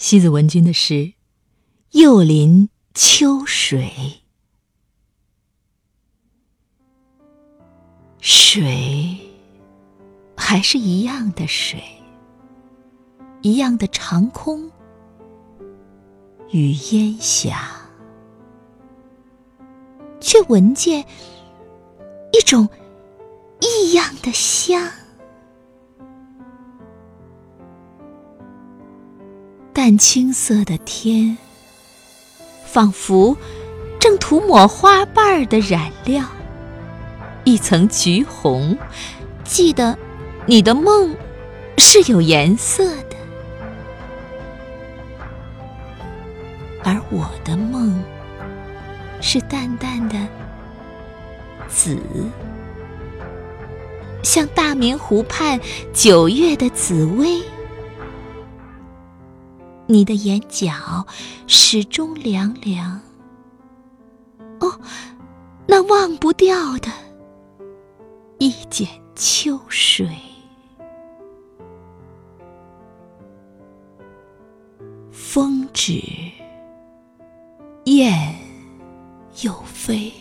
西子文君的诗：又临秋水，水还是一样的水，一样的长空与烟霞，却闻见一种异样的香。淡青色的天，仿佛正涂抹花瓣的染料，一层橘红。记得你的梦是有颜色的，而我的梦是淡淡的紫，像大明湖畔九月的紫薇。你的眼角始终凉凉，哦，那忘不掉的一剪秋水。风止，雁又飞，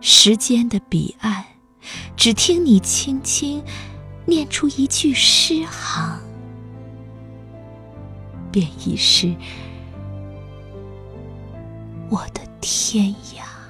时间的彼岸，只听你轻轻念出一句诗行。便已是我的天涯。